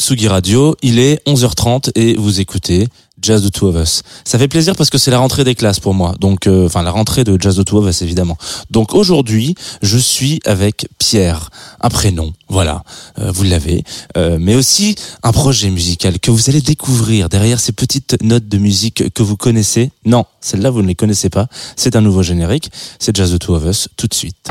Tsugi Radio, il est 11h30 et vous écoutez Jazz the Two of Us. Ça fait plaisir parce que c'est la rentrée des classes pour moi. Donc, euh, enfin la rentrée de Jazz the Two of Us évidemment. Donc aujourd'hui, je suis avec Pierre, un prénom, voilà, euh, vous l'avez, euh, mais aussi un projet musical que vous allez découvrir derrière ces petites notes de musique que vous connaissez. Non, celles-là vous ne les connaissez pas. C'est un nouveau générique. C'est Jazz the Two of Us tout de suite.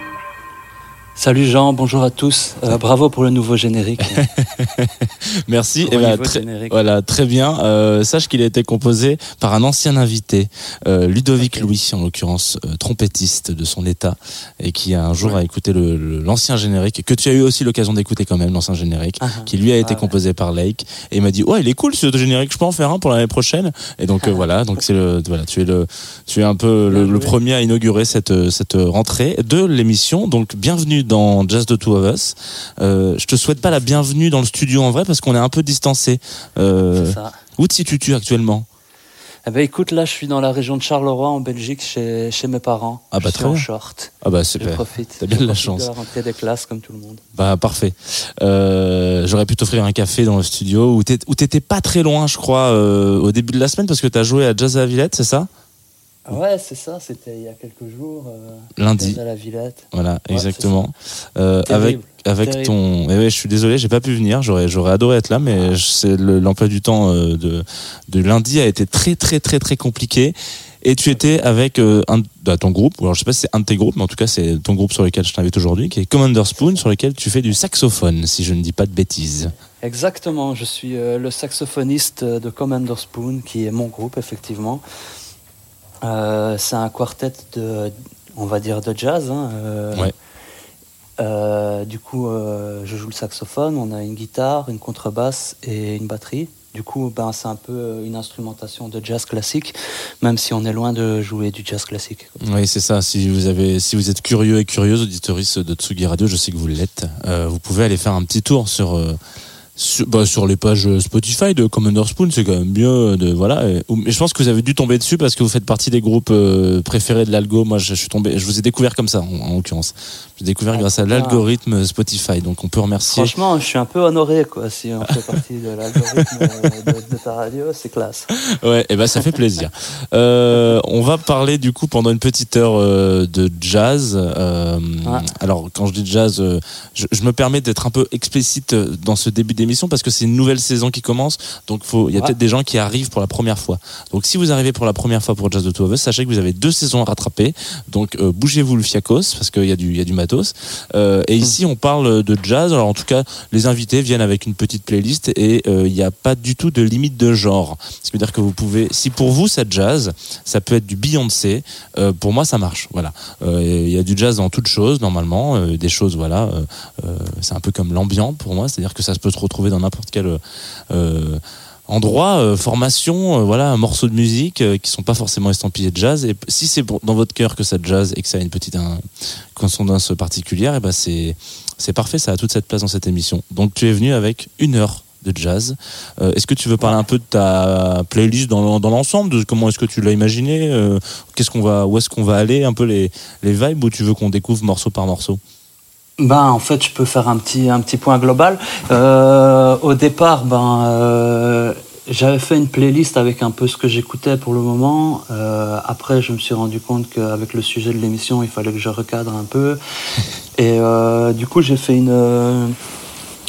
Salut Jean, bonjour à tous. Euh, bravo pour le nouveau générique. Merci. Gros Eh ben, très, générique. voilà, très bien. Euh, sache qu'il a été composé par un ancien invité, euh, Ludovic. Louis, en l'occurrence trompettiste de son état, et qui a un jour a écouté l'ancien générique, que tu as eu aussi l'occasion d'écouter quand même, l'ancien générique, Ah, qui lui a été ouais. composé par Lake, et il m'a dit, ouais, il est cool ce générique, je peux en faire un pour l'année prochaine. Et donc voilà, donc c'est le, voilà, tu es le, tu es un peu le, le premier à inaugurer cette cette rentrée de l'émission. Donc bienvenue dans Jazz the Two of Us. Euh, je te souhaite pas la bienvenue dans le studio en vrai parce qu'on est un peu distancé. Euh, ça. où te situes-tu actuellement? Eh ben écoute, là je suis dans la région de Charleroi en Belgique chez, chez mes parents. Ah bah, je très suis en bien. short. Ah bah Je super. profite. T'as bien Je de la chance. De la rentrée des classes comme tout le monde. Bah parfait. Euh, J'aurais pu t'offrir un café dans le studio où t'étais pas très loin, je crois, euh, au début de la semaine parce que t'as joué à Jazz à Villette, c'est ça? Ouais, c'est ça, c'était il y a quelques jours. euh, Lundi. à la Villette. Voilà, Ouais, exactement. Euh, avec avec Terrible. ton. Eh ouais, je suis désolé, j'ai pas pu venir. J'aurais j'aurais adoré être là, mais le- l'emploi du temps euh, de de lundi a été très très très très compliqué. Et tu étais avec euh, un bah, ton groupe, ou alors je sais pas si c'est un de tes groupes, mais en tout cas c'est ton groupe sur lequel je t'invite aujourd'hui, qui est Commander Spoon, sur lequel tu fais du saxophone, si je ne dis pas de bêtises. Exactement, je suis euh, le saxophoniste de Commander Spoon, qui est mon groupe, effectivement. Euh, c'est un quartet de, on va dire, de jazz. hein, euh, Ouais. euh, du coup, euh, je joue le saxophone, on a une guitare, une contrebasse et une batterie. Du coup, ben, c'est un peu une instrumentation de jazz classique, même si on est loin de jouer du jazz classique. Oui, c'est ça. Si vous avez, si vous êtes curieux et curieuse, auditoris de Tsugi Radio, je sais que vous l'êtes. euh, vous pouvez aller faire un petit tour sur. Euh, sur, bah, sur les pages Spotify de Commander Spoon, c'est quand même mieux de voilà. Et, je pense que vous avez dû tomber dessus parce que vous faites partie des groupes euh, préférés de l'algo. Moi, je, suis tombé, je vous ai découvert comme ça, en, en l'occurrence. J'ai découvert Ah, grâce à l'algorithme Spotify. Donc, on peut remercier. Franchement, je suis un peu honoré, quoi, si on fait partie de l'algorithme euh, de, de ta radio, c'est classe. Ouais, et ben ça fait plaisir. Euh, on va parler du coup pendant une petite heure euh, de jazz. Euh, Ouais. Alors quand je dis jazz, euh, je, je me permets d'être un peu explicite euh, dans ce début d'émission parce que c'est une nouvelle saison qui commence. Donc faut, il y a Ouais. peut-être des gens qui arrivent pour la première fois. Donc si vous arrivez pour la première fois pour Jazz de Two of Us, sachez que vous avez deux saisons à rattraper. Donc euh, bougez-vous le fiacos parce qu'il y a du, il y a du matos. Euh, et ici on parle de jazz. Alors en tout cas, les invités viennent avec une petite playlist et euh, il n'y a pas du tout de limite de genre. Ce qui veut dire que vous pouvez, si pour vous ça jazz, ça peut être du Beyoncé. euh, pour moi, ça marche. Voilà. Euh, Il y a du jazz dans toutes choses normalement, euh, des choses voilà. euh, euh, c'est un peu comme l'ambiant pour moi, c'est-à-dire que ça se peut se retrouver dans n'importe quel euh, endroit, euh, formation, euh, voilà, un morceau de musique euh, qui sont pas forcément estampillés de jazz. Et si c'est dans votre cœur que ça jazz et que ça a une petite consonance particulière, et ben c'est c'est parfait, ça a toute cette place dans cette émission. Donc tu es venu avec une heure de jazz. Est-ce que tu veux parler un peu de ta playlist dans, dans l'ensemble, de comment est-ce que tu l'as imaginé, qu'est-ce qu'on va, où est-ce qu'on va aller, un peu les, les vibes, ou tu veux qu'on découvre morceau par morceau? Ben, en fait, je peux faire un petit, un petit point global. Euh, au départ, ben, euh, j'avais fait une playlist avec un peu ce que j'écoutais pour le moment. Euh, après, je me suis rendu compte qu'avec le sujet de l'émission, il fallait que je recadre un peu. Et du coup, j'ai fait une,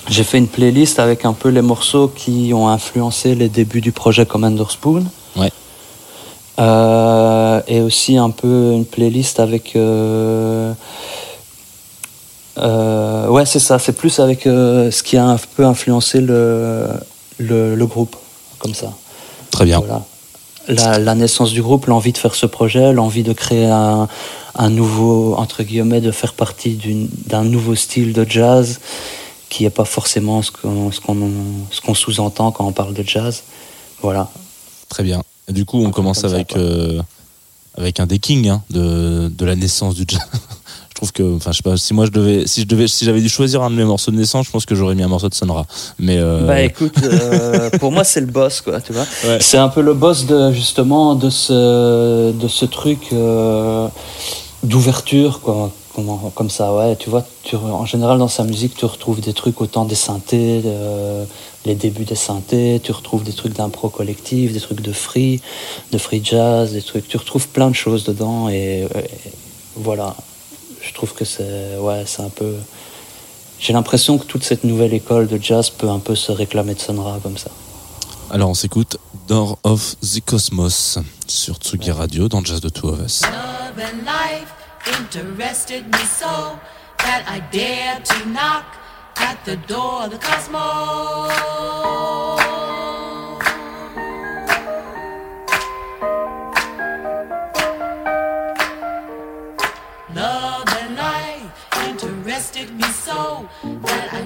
j'ai fait une playlist avec un peu les morceaux qui ont influencé les débuts du projet Commander Spoon. Ouais. Et aussi un peu une playlist avec. Euh, ouais, c'est ça. C'est plus avec euh, ce qui a un peu influencé le, le, le groupe, comme ça. Très bien. Voilà. La, la naissance du groupe, l'envie de faire ce projet, l'envie de créer un, un nouveau, entre guillemets, de faire partie d'un nouveau style de jazz qui n'est pas forcément ce qu'on ce qu'on sous-entend quand on parle de jazz. Voilà. Très bien. Et du coup, on commence avec euh, avec un decking hein, de, de la naissance du jazz. je trouve que, enfin, je sais pas, si moi je devais, si je devais, si j'avais dû choisir un de mes morceaux de naissance, je pense que j'aurais mis un morceau de Sonra. Mais euh, bah écoute, euh, pour moi c'est le boss, quoi, tu vois. C'est un peu le boss de justement de ce de ce truc d'ouverture, quoi comme ça, ouais, tu vois, tu, en général dans sa musique, tu retrouves des trucs autant des synthés, les débuts des synthés, tu retrouves des trucs d'impro collectif, des trucs de free, de free jazz, des trucs, tu retrouves plein de choses dedans et, voilà, je trouve que c'est, ouais, c'est un peu, j'ai l'impression que toute cette nouvelle école de jazz peut un peu se réclamer de Sonra comme ça. Alors on s'écoute Door of the Cosmos sur Tsugi Radio dans Jazz de Two of Us. interested me so that I dared to knock at the door of the cosmos.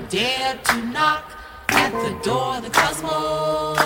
Dared to knock at the door of the cosmos.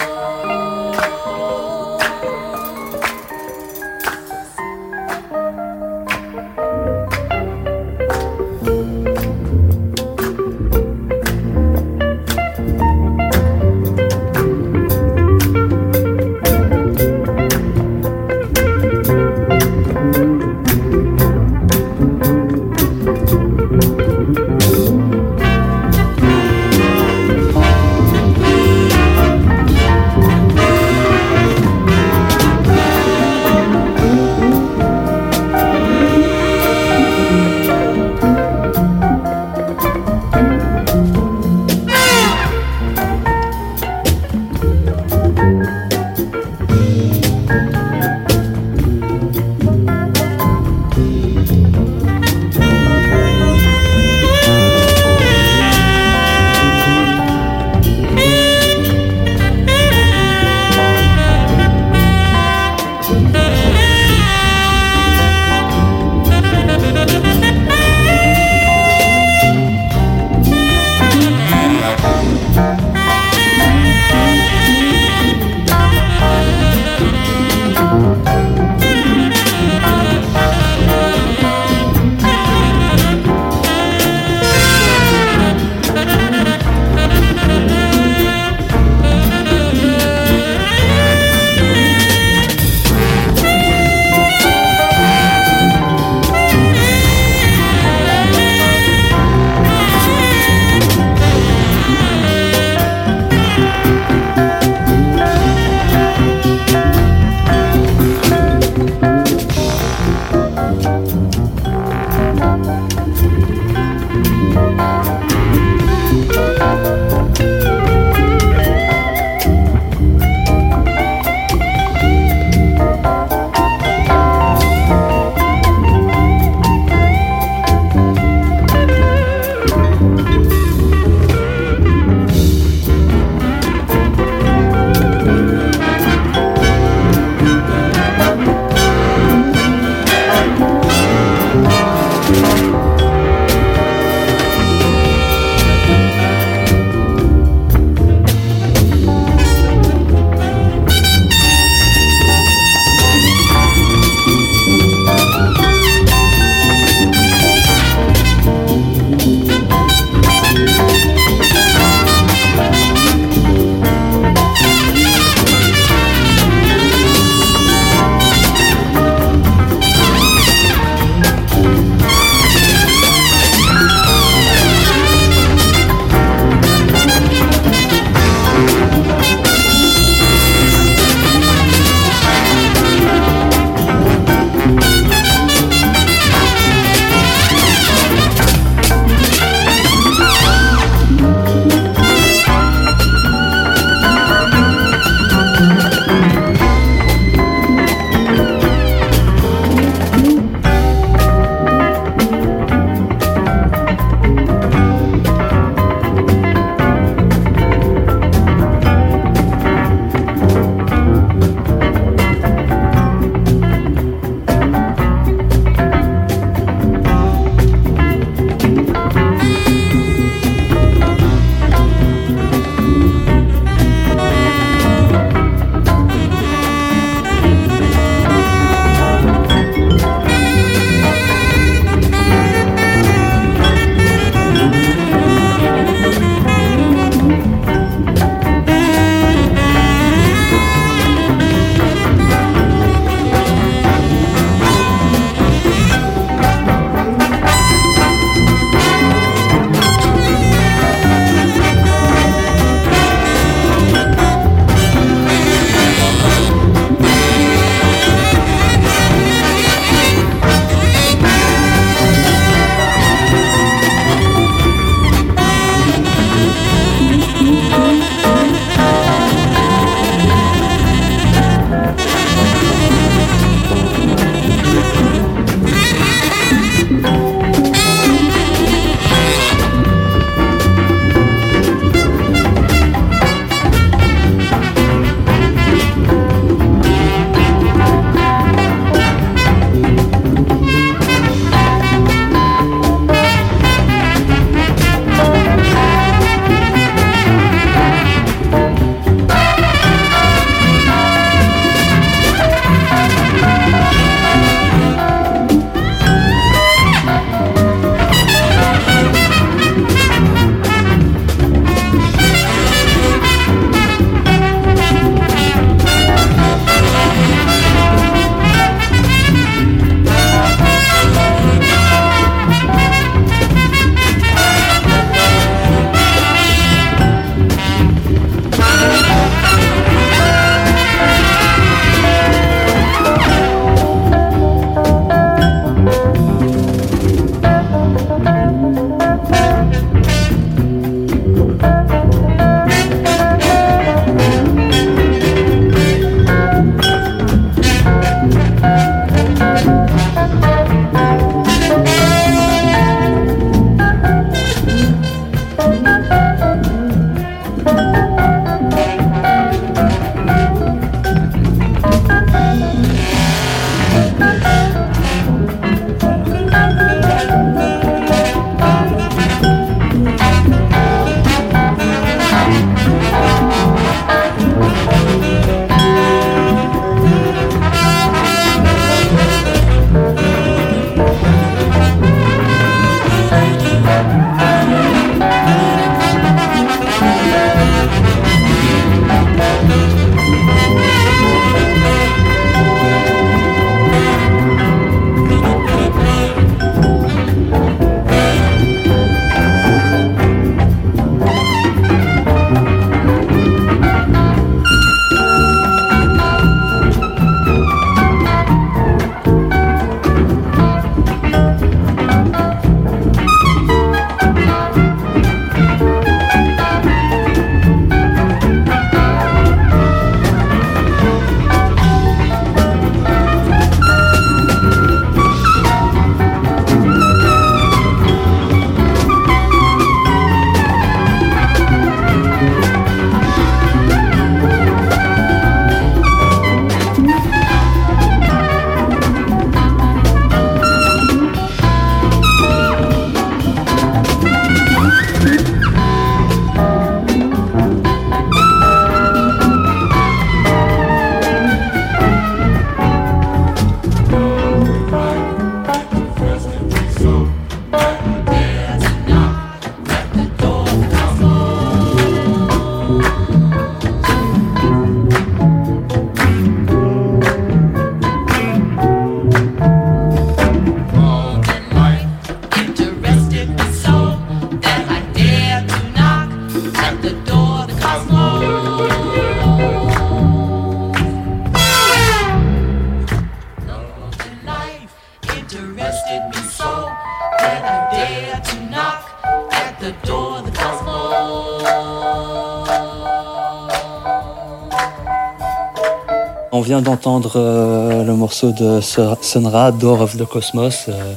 D'entendre euh, le morceau de Sun Ra, Door of the Cosmos, euh,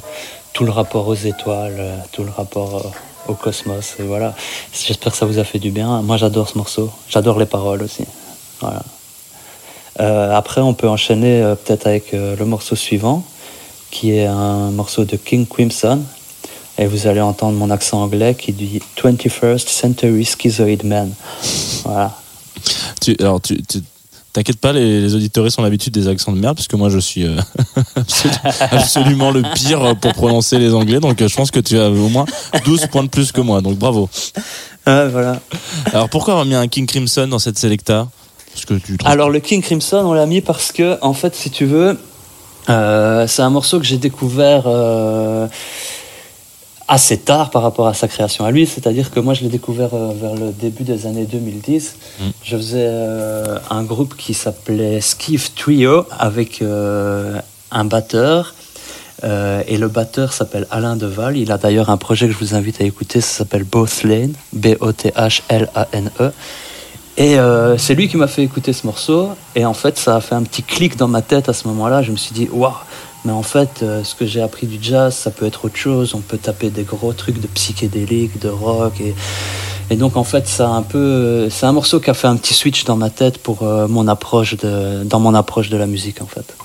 tout le rapport aux étoiles, euh, tout le rapport au cosmos. Et voilà, j'espère que ça vous a fait du bien. Moi, j'adore ce morceau. J'adore les paroles aussi. Voilà. après, on peut enchaîner peut-être avec le morceau suivant, qui est un morceau de King Crimson. Et vous allez entendre mon accent anglais qui dit 21st Century Schizoid Man. Voilà. Tu, alors, tu, T'inquiète pas, les, les auditeurs ont l'habitude des accents de merde, parce que moi je suis euh, absolument le pire pour prononcer les anglais, donc euh, je pense que tu as au moins 12 points de plus que moi, donc bravo. Ah, voilà. Alors pourquoi avoir mis un King Crimson dans cette Selecta? Parce que tu Alors le King Crimson, on l'a mis parce que, en fait, si tu veux, euh, c'est un morceau que j'ai découvert assez tard par rapport à sa création à lui, c'est-à-dire que moi je l'ai découvert euh, vers le début des années 2010. Mm. Je faisais euh, un groupe qui s'appelait Skiff Trio avec euh, un batteur. et le batteur s'appelle Alain Deval. Il a d'ailleurs un projet que je vous invite à écouter, ça s'appelle Both Lane, B-O-T-H-L-A-N-E. Et c'est lui qui m'a fait écouter ce morceau. Et en fait, ça a fait un petit clic dans ma tête à ce moment-là. Je me suis dit, waouh, mais en fait, euh, ce que j'ai appris du jazz, ça peut être autre chose. On peut taper des gros trucs de psychédélique, de rock. Et, donc, en fait, ça un peu, c'est un morceau qui a fait un petit switch dans ma tête pour euh, mon approche de, dans mon approche de la musique, en fait.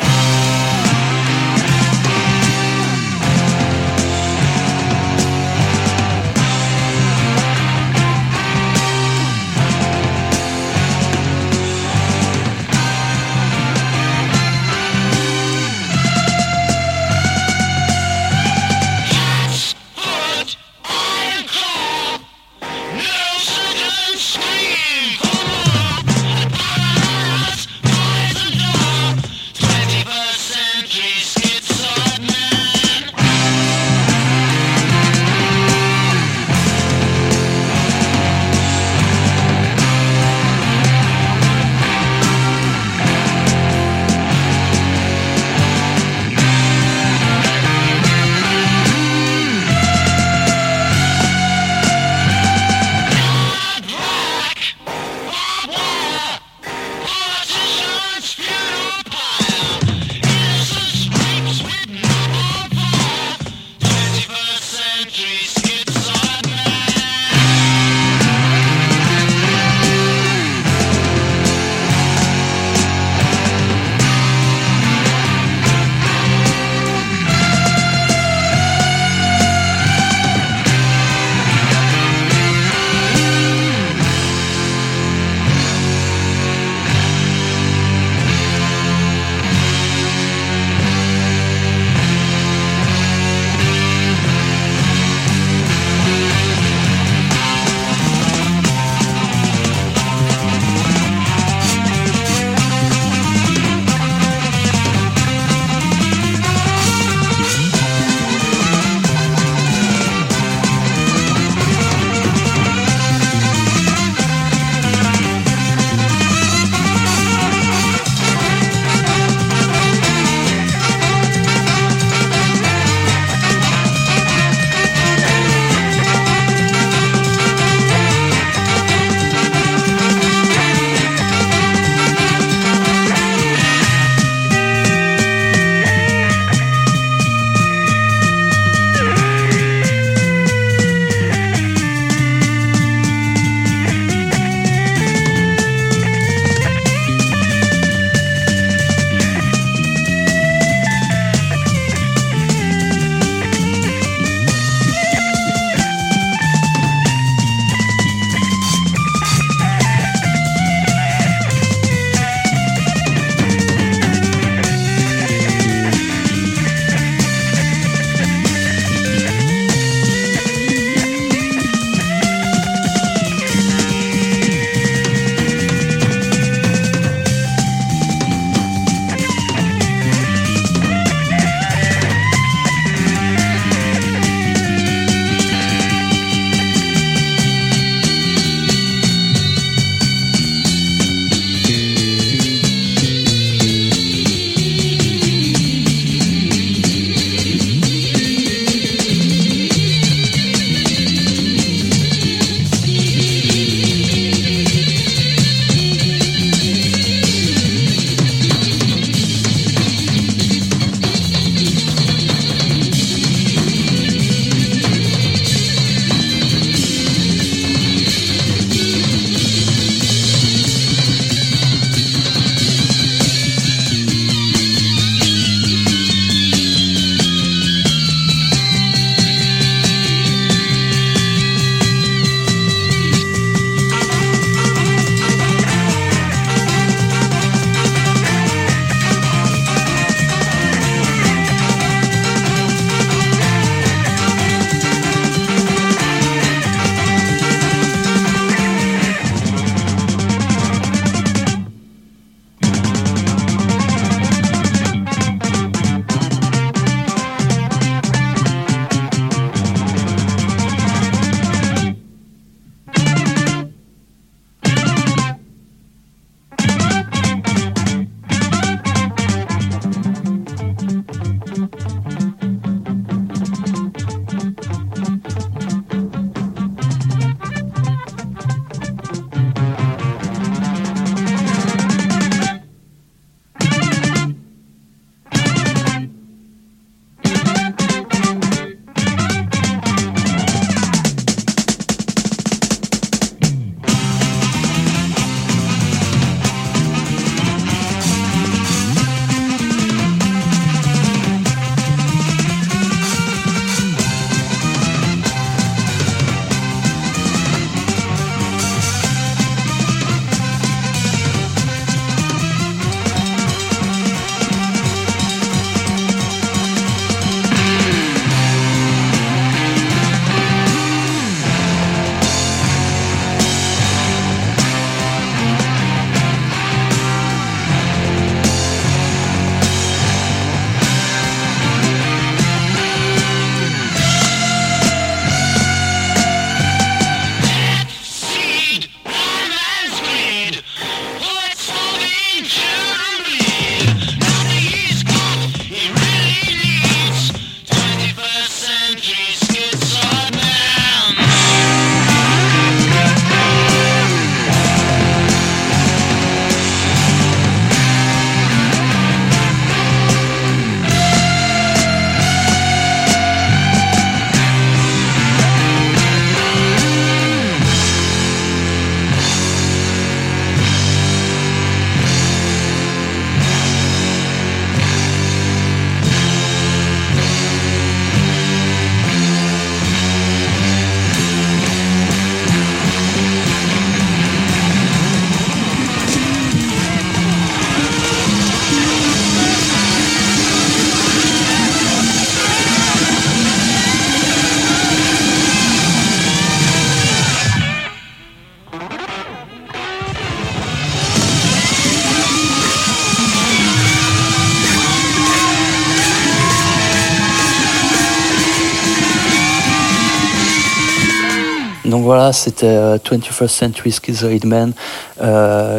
Donc voilà, c'était 21st Century Schizoid Man,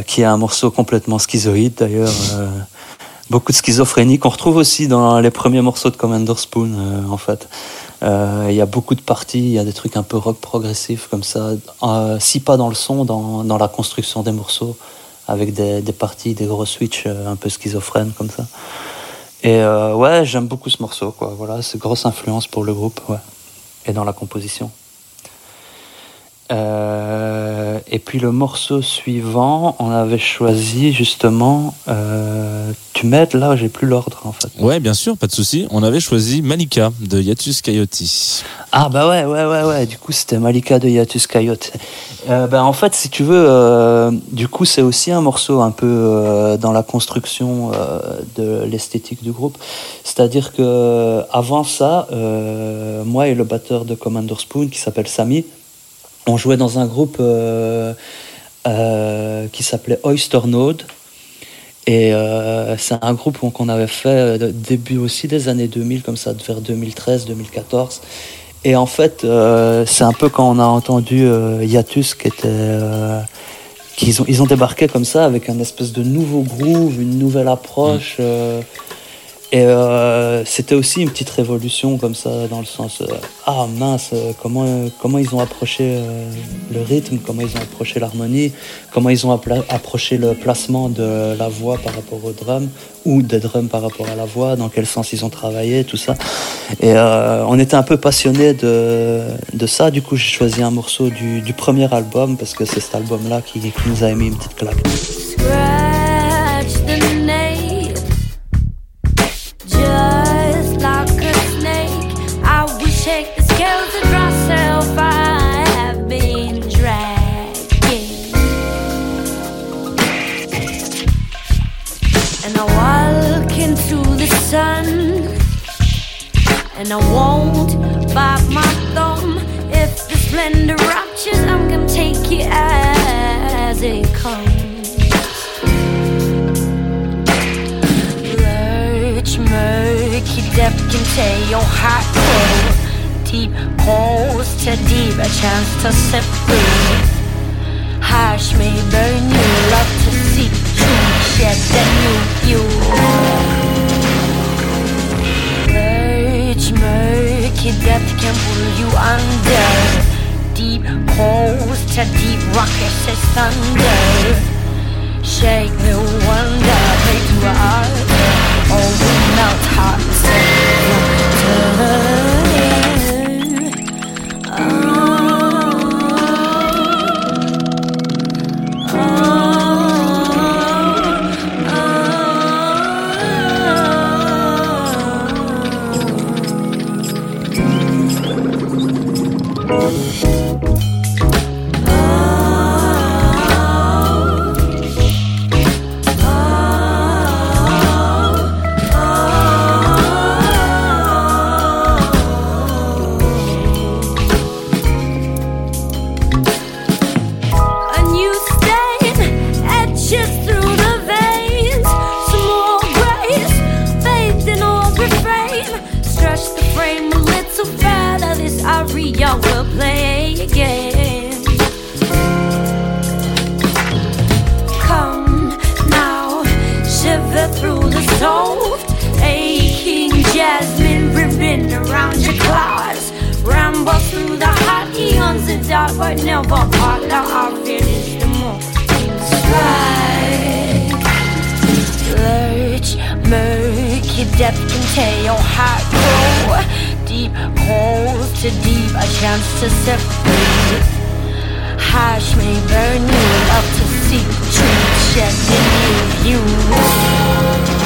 qui est un morceau complètement schizoïde d'ailleurs. beaucoup de schizophrénie qu'on retrouve aussi dans les premiers morceaux de Commander Spoon, en fait. Il y a beaucoup de parties, il y a des trucs un peu rock progressif comme ça, si pas dans le son, dans, la construction des morceaux, avec des, parties, des gros switches un peu schizophrènes comme ça. Et euh, ouais, j'aime beaucoup ce morceau, quoi. Voilà, c'est grosse influence pour le groupe. Et dans la composition. Euh, et puis le morceau suivant, on avait choisi justement. Euh, tu m'aides là, j'ai plus l'ordre en fait. Ouais, bien sûr, pas de souci. On avait choisi Malika de Yatus Coyote. Ah bah ouais, ouais, ouais, ouais. Du coup, c'était Malika de Yatus Coyote. Euh, ben, en fait, si tu veux, du coup, c'est aussi un morceau un peu dans la construction de l'esthétique du groupe. C'est-à-dire que avant ça, moi et le batteur de Commander Spoon qui s'appelle Samy on jouait dans un groupe euh, euh, qui s'appelait Oyster Node. Et euh, c'est un groupe qu'on avait fait début aussi des années 2000, comme ça, vers 2013-2014. Et en fait, c'est un peu quand on a entendu Yatus qui était. qu'ils ont, ils ont débarqué comme ça avec un espèce de nouveau groove, une nouvelle approche. Mm. Et euh, c'était aussi une petite révolution comme ça, dans le sens, euh, ah mince, euh, comment, comment ils ont approché le rythme, comment ils ont approché l'harmonie, comment ils ont approché le placement de la voix par rapport au drum, ou des drums par rapport à la voix, dans quel sens ils ont travaillé, tout ça. Et on était un peu passionnés de, de ça, du coup j'ai choisi un morceau du, du, premier album, parce que c'est cet album-là qui, qui nous a mis une petite claque. so proud of this aria we'll play again. Come now, shiver through the stove, aching jasmine ribbon around your claws. Ramble through the hot eons of dark, but never part of our finish the moon. Strike, lurch, murky depth can tear your heart cold deep, holes too deep, a chance to separate. Hash may burn you up to seek, treat, shed you.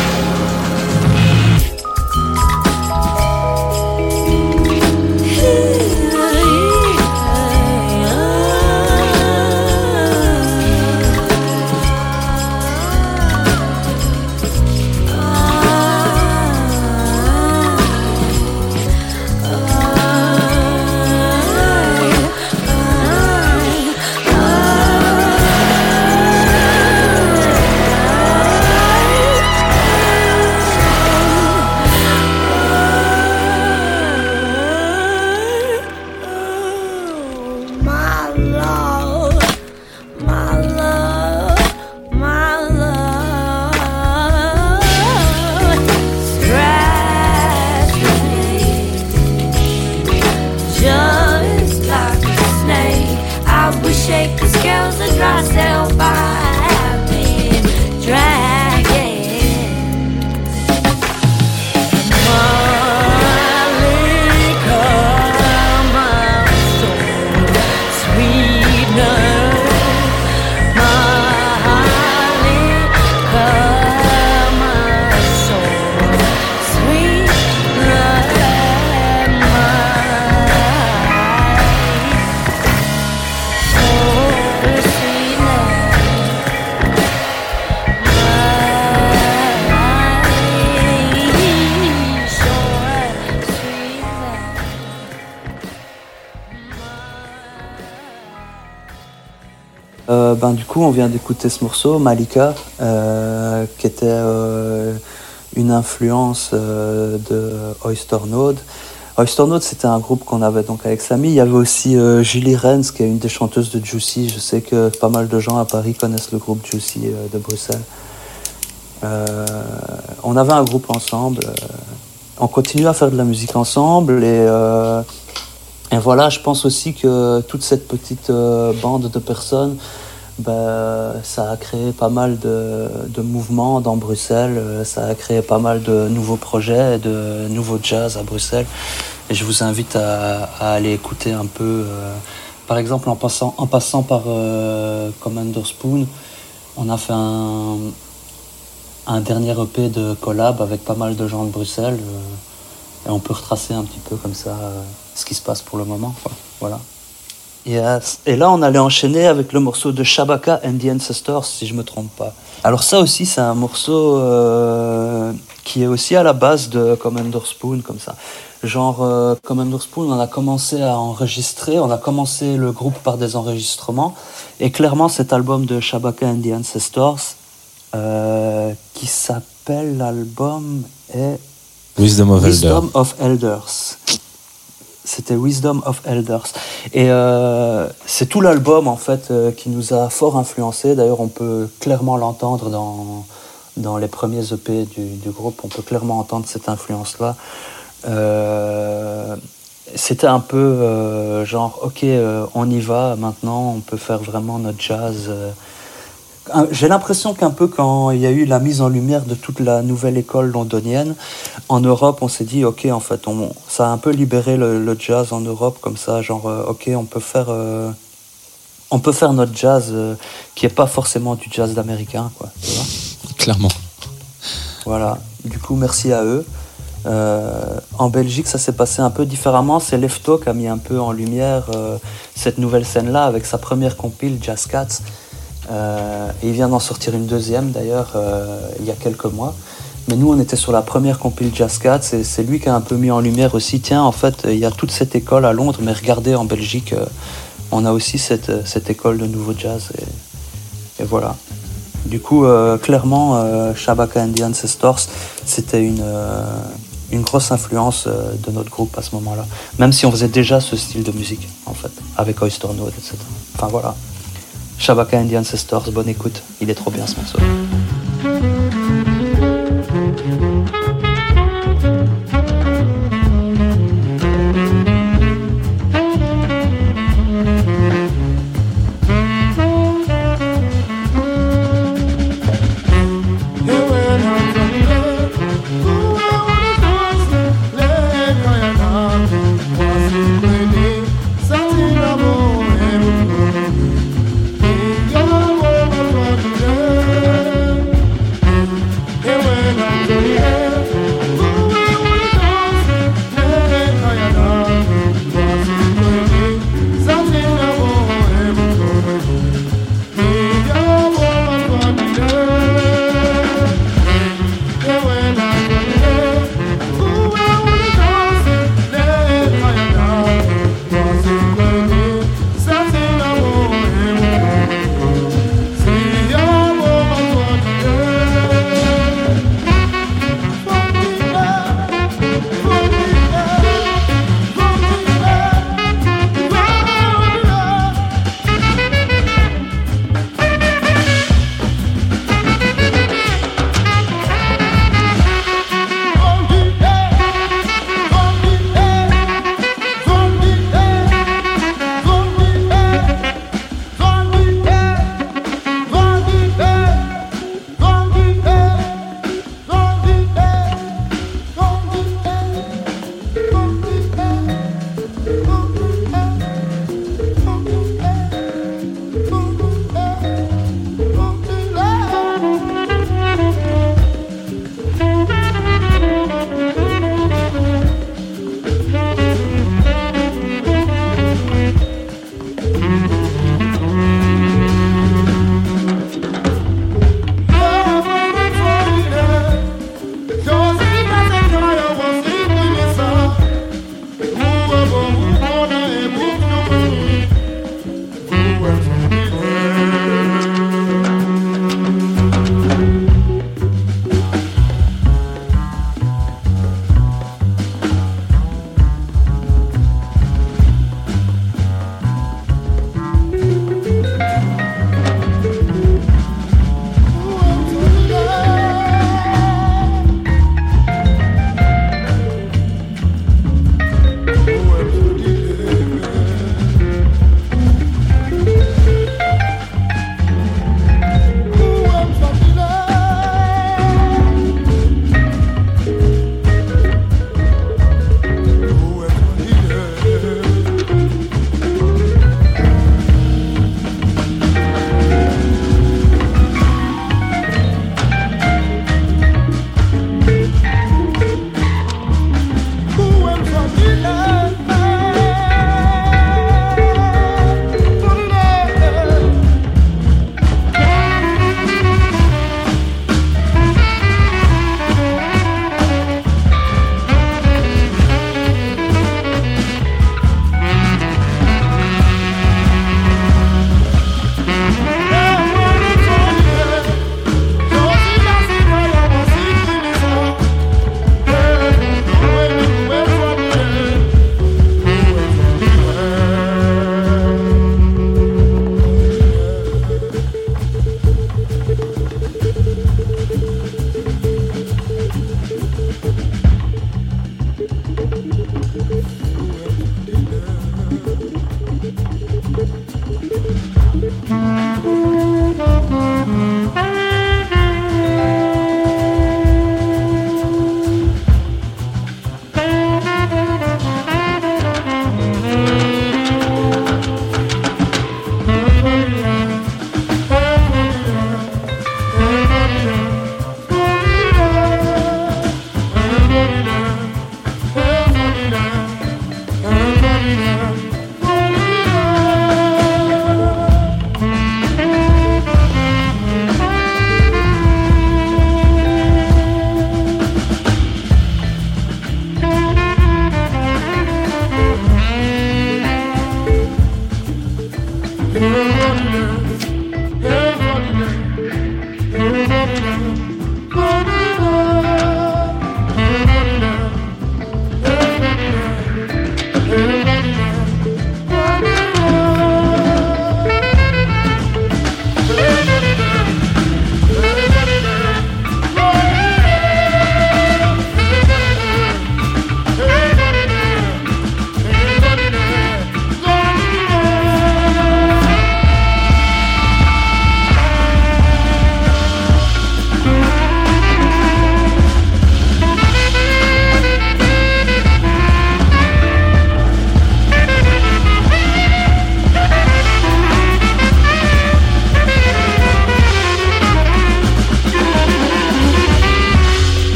Coup, on vient d'écouter ce morceau, Malika, euh, qui était euh, une influence euh, de Oyster Node. Oyster Node, c'était un groupe qu'on avait donc avec Samy. Il y avait aussi euh, Julie Renz, qui est une des chanteuses de Juicy. Je sais que pas mal de gens à Paris connaissent le groupe Juicy de Bruxelles. On avait un groupe ensemble. on continue à faire de la musique ensemble et, et voilà, je pense aussi que toute cette petite bande de personnes, ben, ça a créé pas mal de, mouvements dans Bruxelles, euh, ça a créé pas mal de nouveaux projets, de nouveaux jazz à Bruxelles. Et je vous invite à, aller écouter un peu, euh, par exemple en passant, par euh, Commander Spoon, on a fait un, dernier EP de collab avec pas mal de gens de Bruxelles. et on peut retracer un petit peu comme ça ce qui se passe pour le moment. Voilà. Yes. Et là, on allait enchaîner avec le morceau de Shabaka and the Ancestors, si je me trompe pas. Alors ça aussi, c'est un morceau euh, qui est aussi à la base de Commander Spoon, comme ça. Genre, euh, Commander Spoon, on a commencé à enregistrer, on a commencé le groupe par des enregistrements, et clairement, cet album de Shabaka and the Ancestors, euh, qui s'appelle, l'album est Wisdom of Elder. Wisdom of Elders. C'était Wisdom of Elders. Et euh, c'est tout l'album en fait euh, qui nous a fort influencé. D'ailleurs, on peut clairement l'entendre dans, dans les premiers EP du, groupe. On peut clairement entendre cette influence-là. Euh, c'était un peu genre, ok, on y va maintenant, on peut faire vraiment notre jazz. J'ai l'impression qu'un peu quand il y a eu la mise en lumière de toute la nouvelle école londonienne, en Europe, on s'est dit, ok, en fait, on, ça a un peu libéré le, le jazz en Europe, comme ça, genre, euh, ok, on peut faire, euh, on peut faire notre jazz euh, qui est pas forcément du jazz d'américain, quoi. tu vois. Clairement. Voilà. Du coup, merci à eux. Euh, en Belgique, ça s'est passé un peu différemment. C'est Lefto qui a mis un peu en lumière cette nouvelle scène-là avec sa première compile Jazz Cats. Euh, il vient d'en sortir une deuxième d'ailleurs euh, il y a quelques mois. Mais nous, on était sur la première compile Jazz Cats et c'est lui qui a un peu mis en lumière aussi. Tiens, en fait, il y a toute cette école à Londres, mais regardez en Belgique, euh, on a aussi cette, cette école de nouveau jazz. Et, voilà. Du coup, clairement, Shabaka and the Ancestors, c'était une, une grosse influence de notre groupe à ce moment-là. Même si on faisait déjà ce style de musique, en fait, avec Oyster Node, etc. Enfin voilà. Shabaka and the bonne écoute. Il est trop bien ce morceau.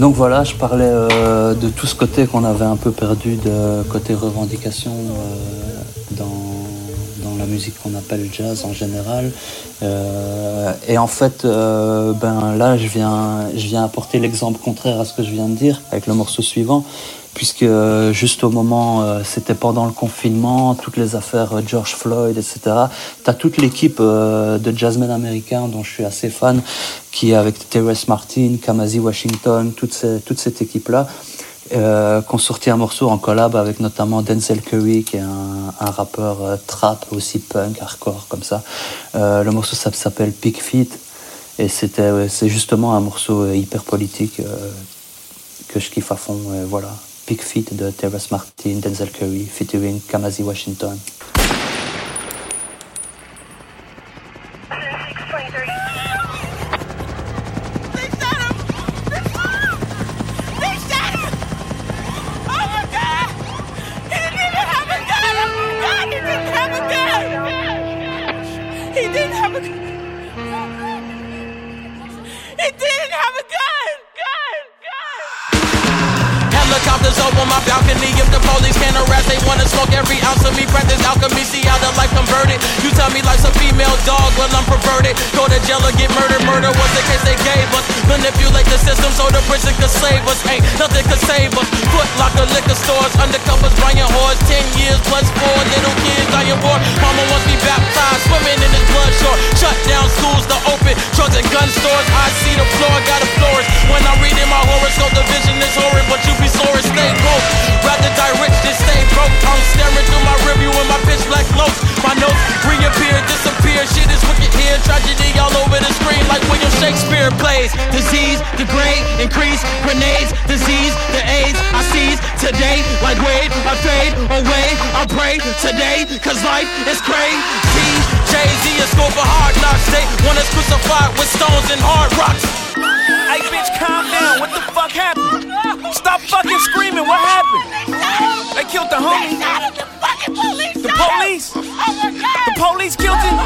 Donc voilà, je parlais euh, de tout ce côté qu'on avait un peu perdu de côté revendication euh, dans, dans la musique qu'on appelle jazz en général. Euh, et en fait, ben là, je viens, je viens apporter l'exemple contraire à ce que je viens de dire avec le morceau suivant, puisque euh, juste au moment, euh, c'était pendant le confinement, toutes les affaires euh, George Floyd, etc. T'as toute l'équipe de jazzmen américains dont je suis assez fan, qui avec Terrence Martin, Kamasi Washington, toute, cette équipe-là, euh, qui ont sorti un morceau en collab avec notamment Denzel Curry, qui est un, rappeur trap, aussi punk, hardcore, comme ça. Le morceau s'appelle Pig Feet, et c'est justement un morceau hyper politique que je kiffe à fond. voilà, Pig Feet de Terrence Martin, Denzel Curry, featuring Kamasi Washington. Manipulate the system so prison could save us. Ain't nothing could save us. Foot locker, liquor stores, undercovers, buying whores. Ten years plus four little kids dying war. Mama wants me baptized, swimming in his blood shore. Shut down schools to open drugs and gun stores. I see the floor, got a florist. When I read in my horoscope, the vision is horrid, but you be sore and stay broke. Rather die rich than stay broke. I'm staring through my review with my pitch black cloaks. My notes reappear, disappear. Shit is wicked here. Tragedy all over the screen like William Shakespeare plays. Disease, degrade, increase, grenades, disease, the AIDS I seize today. Like Wade, I fade away. I pray today, cause life is crazy. Jay-Z is school for hard knocks. They want us crucified with stones and hard rocks. Hey, bitch, calm down. What the fuck happened? Stop fucking screaming. What happened? They killed the homie. The police? The police killed him?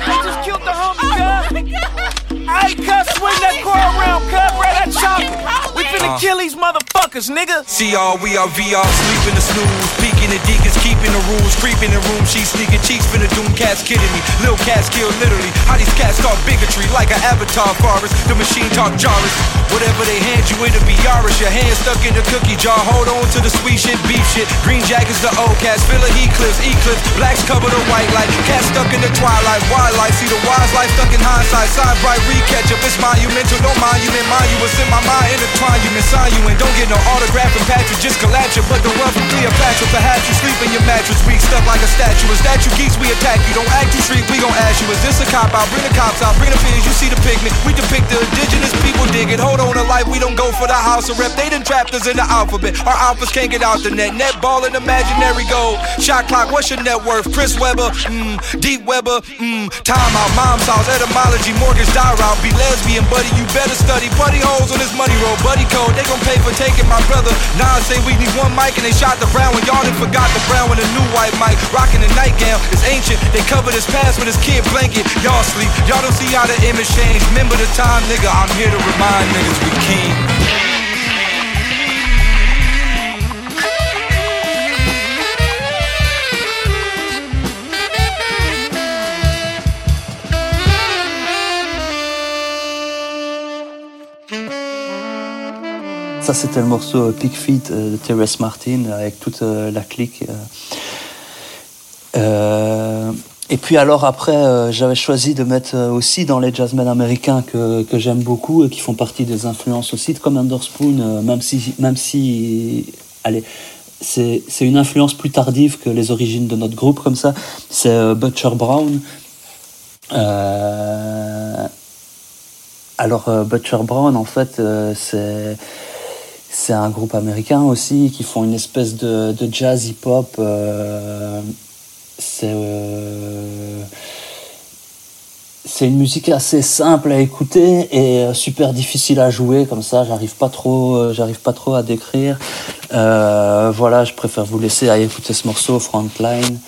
They just killed the homie, cuz. I cuss swing that car around, cut right at chop. We finna uh-huh. kill these motherfuckers, nigga. CR, we are VR, sleeping the snooze. Peeking the deacons, keeping the rules. Creeping in room, she sneaking cheeks, finna doom cats kidding me. Lil cats kill literally. How these cats talk bigotry like an avatar forest. The machine talk Jarvis. Whatever they hand you, it'll be Yaris. Your hand stuck in the cookie jar. Hold on to the sweet shit, beef shit. Green jackets, the old cats. Filler heat clips, eclipse. Blacks cover the white light. Cats stuck in the twilight. Wildlife, see the wise life stuck in hindsight. Side bright, recatch up. It's monumental, no monument. Mind you, what's in my mind, intertwine you, sign you in. Don't get no autograph and patch you, just collapse you. But the one from Cleopatra, perhaps you sleep in your mattress, weak stuck like a statue. A statue geeks, we attack you. Don't act too street, we gon' ask you. Is this a cop out? Bring the cops out, bring the pigs, you see the pigment. We depict the indigenous people dig it. Hold on to life, we don't go for the house of rep. They done trapped us in the alphabet. Our alphas can't get out the net. Net ball and imaginary goal. Shot clock, what's your net worth? Chris Webber, mmm, Deep Webber, mmm, time out, mom's house, etymology, mortgage, die route. Be lesbian, buddy, you better study. Buddy holes on this money roll, buddy code. They gon' pay for taking my brother. Nah, say we need one mic and they shot the brown one. Y'all done forgot the brown with a new white mic. Rocking the nightgown, it's ancient. They covered his past with his kid blanket. Y'all sleep, y'all don't see how the image changed. Remember the time, nigga. I'm here to remind niggas we king. Ça, c'était le morceau Pig Feet euh, de Terrence Martin avec toute euh, la clique. euh. Et puis alors après, j'avais choisi de mettre aussi dans les jazzmen américains que, que j'aime beaucoup et qui font partie des influences aussi de Commander Spoon, euh, même si, même si, allez, c'est une influence plus tardive que les origines de notre groupe comme ça. C'est Butcher Brown. Alors Butcher Brown, en fait, c'est c'est un groupe américain aussi qui font une espèce de, jazz hip-hop. euh, c'est euh, c'est une musique assez simple à écouter et euh, super difficile à jouer comme ça. J'arrive pas trop, à décrire. Voilà, je préfère vous laisser aller écouter ce morceau Frontline.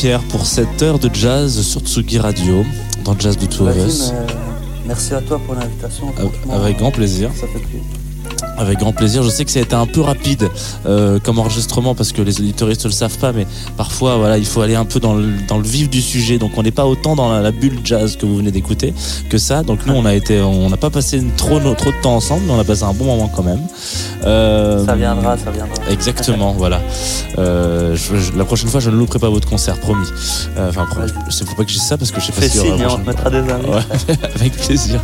Pierre pour cette heure de jazz sur Tsugi Radio, dans Jazz de Two of Vas-y, Us. mais merci à toi pour l'invitation. Avec grand plaisir. Ça fait plaisir. Avec grand plaisir. Je sais que ça a été un peu rapide euh, comme enregistrement parce que les auditoristes ne le savent pas, mais parfois, voilà, il faut aller un peu dans le, dans le vif du sujet. Donc, on n'est pas autant dans la, la bulle jazz que vous venez d'écouter que ça. Donc, nous, on a été, on n'a pas passé trop, trop de temps ensemble, mais on a passé un bon moment quand même. Euh, Ça viendra, ça viendra. Exactement, voilà. Euh, je- je- la prochaine fois, je ne louperai pas votre concert, promis. Euh, Enfin, c'est faut pas que je dise ça parce que je sais pas signe, la on te mettra des amis. Ouais, avec plaisir.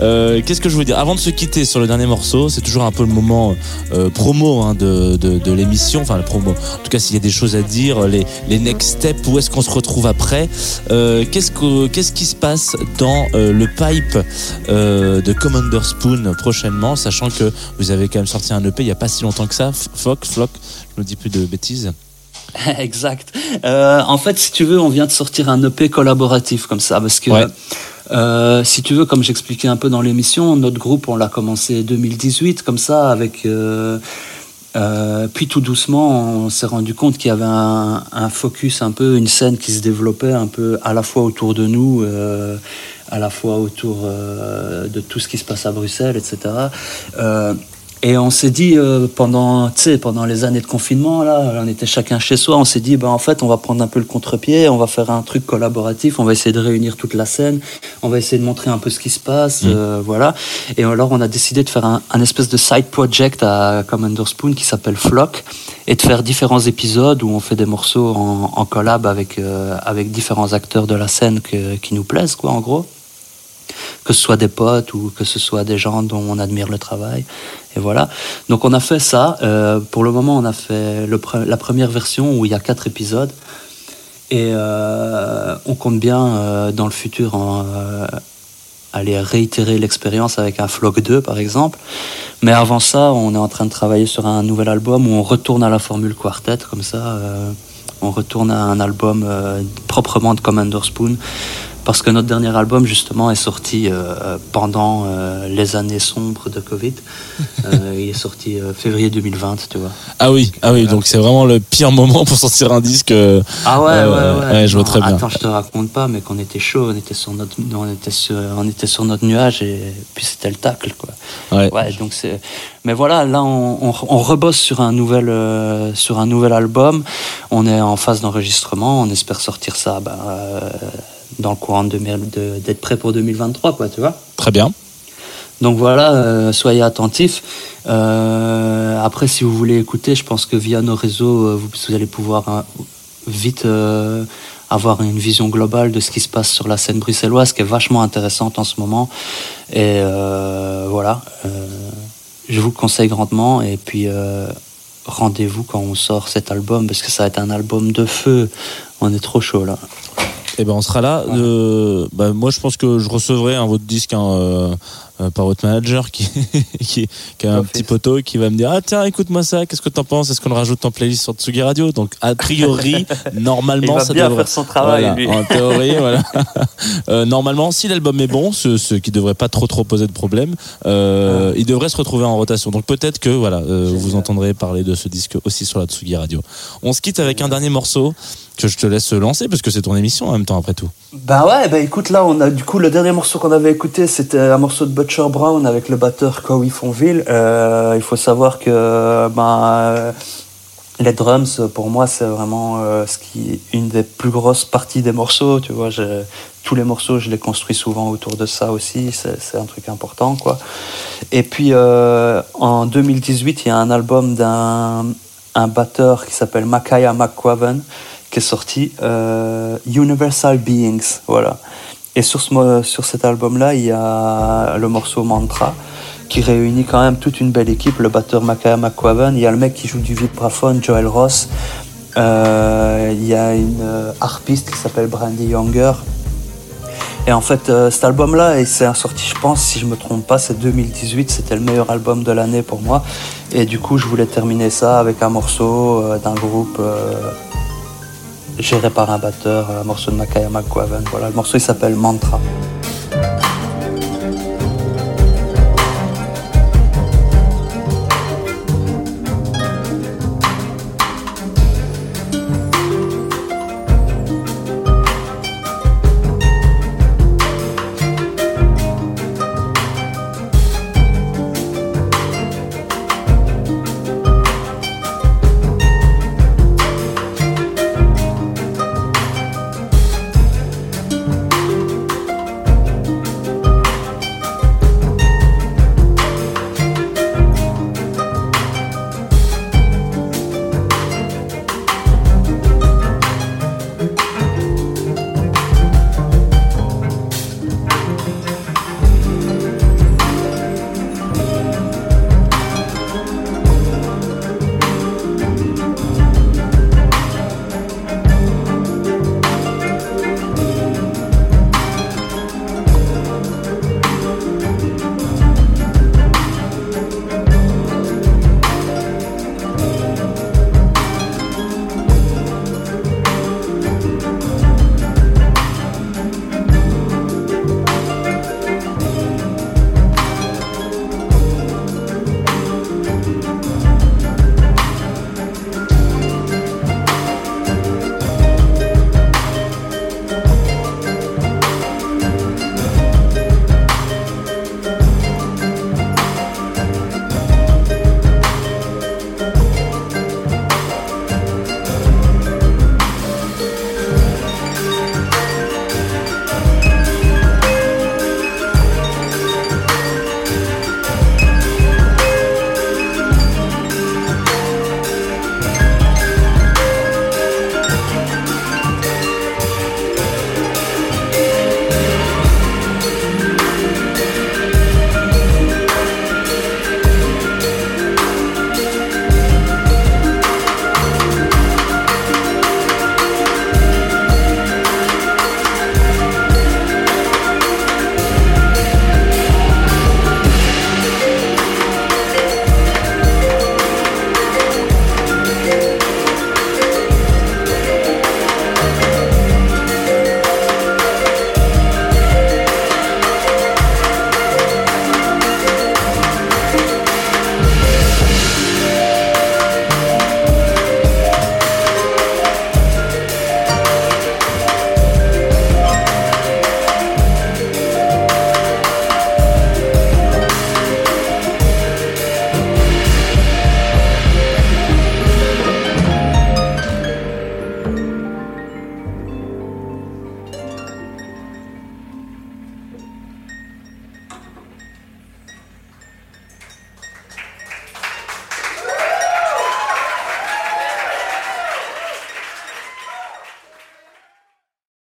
Euh, Qu'est-ce que je veux dire? Avant de se quitter sur le dernier morceau, c'est toujours un peu le moment promo hein, de, de, de l'émission, enfin le promo. En tout cas, s'il y a des choses à dire, les, les next steps, où est-ce qu'on se retrouve après? Qu'est-ce que qu'est-ce qui se passe dans le pipe de Commander Spoon prochainement, sachant que vous avez quand même sorti un EP il y a pas si longtemps que ça, F- Flock, je ne dis plus de bêtises. exact. Euh, en fait, si tu veux, on vient de sortir un EP collaboratif comme ça, parce que Ouais. euh, si tu veux, comme j'expliquais un peu dans l'émission, notre groupe, on l'a commencé 2018 comme ça, avec. euh, puis tout doucement, on s'est rendu compte qu'il y avait un, un focus, un peu une scène qui se développait un peu à la fois autour de nous, à la fois autour euh, de tout ce qui se passe à Bruxelles, etc. Euh, et on s'est dit euh, pendant, tu sais, pendant les années de confinement là, on était chacun chez soi. On s'est dit, ben en fait, on va prendre un peu le contre-pied, on va faire un truc collaboratif, on va essayer de réunir toute la scène, on va essayer de montrer un peu ce qui se passe, euh, voilà. Et alors, on a décidé de faire un, un espèce de side project à Commander Spoon qui s'appelle Flock et de faire différents épisodes où on fait des morceaux en, en collab avec euh, avec différents acteurs de la scène que- qui nous plaisent, quoi, en gros que ce soit des potes ou que ce soit des gens dont on admire le travail. Et voilà. Donc on a fait ça. Euh, pour le moment, on a fait la première version où il y a quatre épisodes. Et euh, on compte bien euh, dans le futur aller réitérer l'expérience avec un Flock 2 par exemple. Mais avant ça, on est en train de travailler sur un nouvel album où on retourne à la formule quartet comme ça. on retourne à un album proprement de Commander Spoon parce que notre dernier album justement est sorti euh, pendant euh, les années sombres de Covid. Euh, il est sorti février 2020, tu vois. Ah oui, ah oui, donc c'est vraiment le pire moment pour sortir un disque. Ah ouais, ouais, ouais. ouais, je vois très bien. Attends, je te raconte pas, mais qu'on était chaud, on était sur notre, on était sur, on était sur notre nuage et puis c'était le tacle, quoi. Ouais. Ouais, donc c'est. Mais voilà, là, on, on, on rebosse sur un nouvel, sur un nouvel album. On est en phase d'enregistrement. On espère sortir ça, ben, dans le courant de, 2000 de- d'être prêt pour 2023, quoi, tu vois. Très bien. Donc voilà, euh, soyez attentifs. Euh, après, si vous voulez écouter, je pense que via nos réseaux, euh, vous, vous allez pouvoir hein, vite euh, avoir une vision globale de ce qui se passe sur la scène bruxelloise, qui est vachement intéressante en ce moment. Et voilà, je vous le conseille grandement. Et puis, rendez-vous quand on sort cet album, parce que ça va être un album de feu. On est trop chaud là. Eh ben on sera là. Euh, bah, moi je pense que je recevrai un votre disque hein, euh, euh, par votre manager qui qui, qui a un petit poteau qui va me dire ah tiens écoute-moi ça qu'est-ce que t'en penses? Est-ce qu'on le rajoute en playlist sur Tsugi Radio? Donc a priori normalement Il va ça bien devrait faire son travail, Voilà, lui. en théorie voilà. Euh, normalement si l'album est bon ce, ce qui devrait pas trop trop poser de problème euh, il devrait se retrouver en rotation. Donc peut-être que voilà euh, vous entendrez parler de ce disque aussi sur la Tsugi Radio. On se quitte avec un dernier morceau que je te laisse lancer parce que c'est ton émission en même temps après tout Bah ouais, bah écoute, là, on a du coup, le dernier morceau qu'on avait écouté, c'était un morceau de Butcher Brown avec le batteur Cowie Fonville. Euh, il faut savoir que bah, euh, les drums, pour moi, c'est vraiment euh, ce qui une des plus grosses parties des morceaux. Tu vois, tous les morceaux, je les construis souvent autour de ça aussi. C'est un truc important, quoi. Et puis, en 2018, il y a un album d'un un batteur qui s'appelle Makaya McQuaven est sorti, euh, Universal Beings, voilà. Et sur, ce, sur cet album-là, il y a le morceau Mantra, qui réunit quand même toute une belle équipe, le batteur Makaya McQuaven, il y a le mec qui joue du vibraphone, Joel Ross, euh, il y a une euh, harpiste qui s'appelle Brandy Younger, et en fait, cet album-là, et c'est sorti, je pense, si je me trompe pas, c'est 2018, c'était le meilleur album de l'année pour moi. Et du coup, je voulais terminer ça avec un morceau d'un groupe géré par un batteur, un morceau de Makaya McQuaven. Voilà, le morceau il s'appelle Mantra.